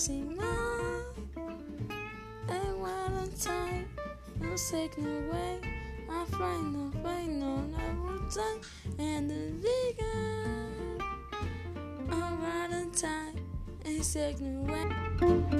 maximum. And what a time, no second way. I find no find no no time and the vegan. Oh, what a time, and second way.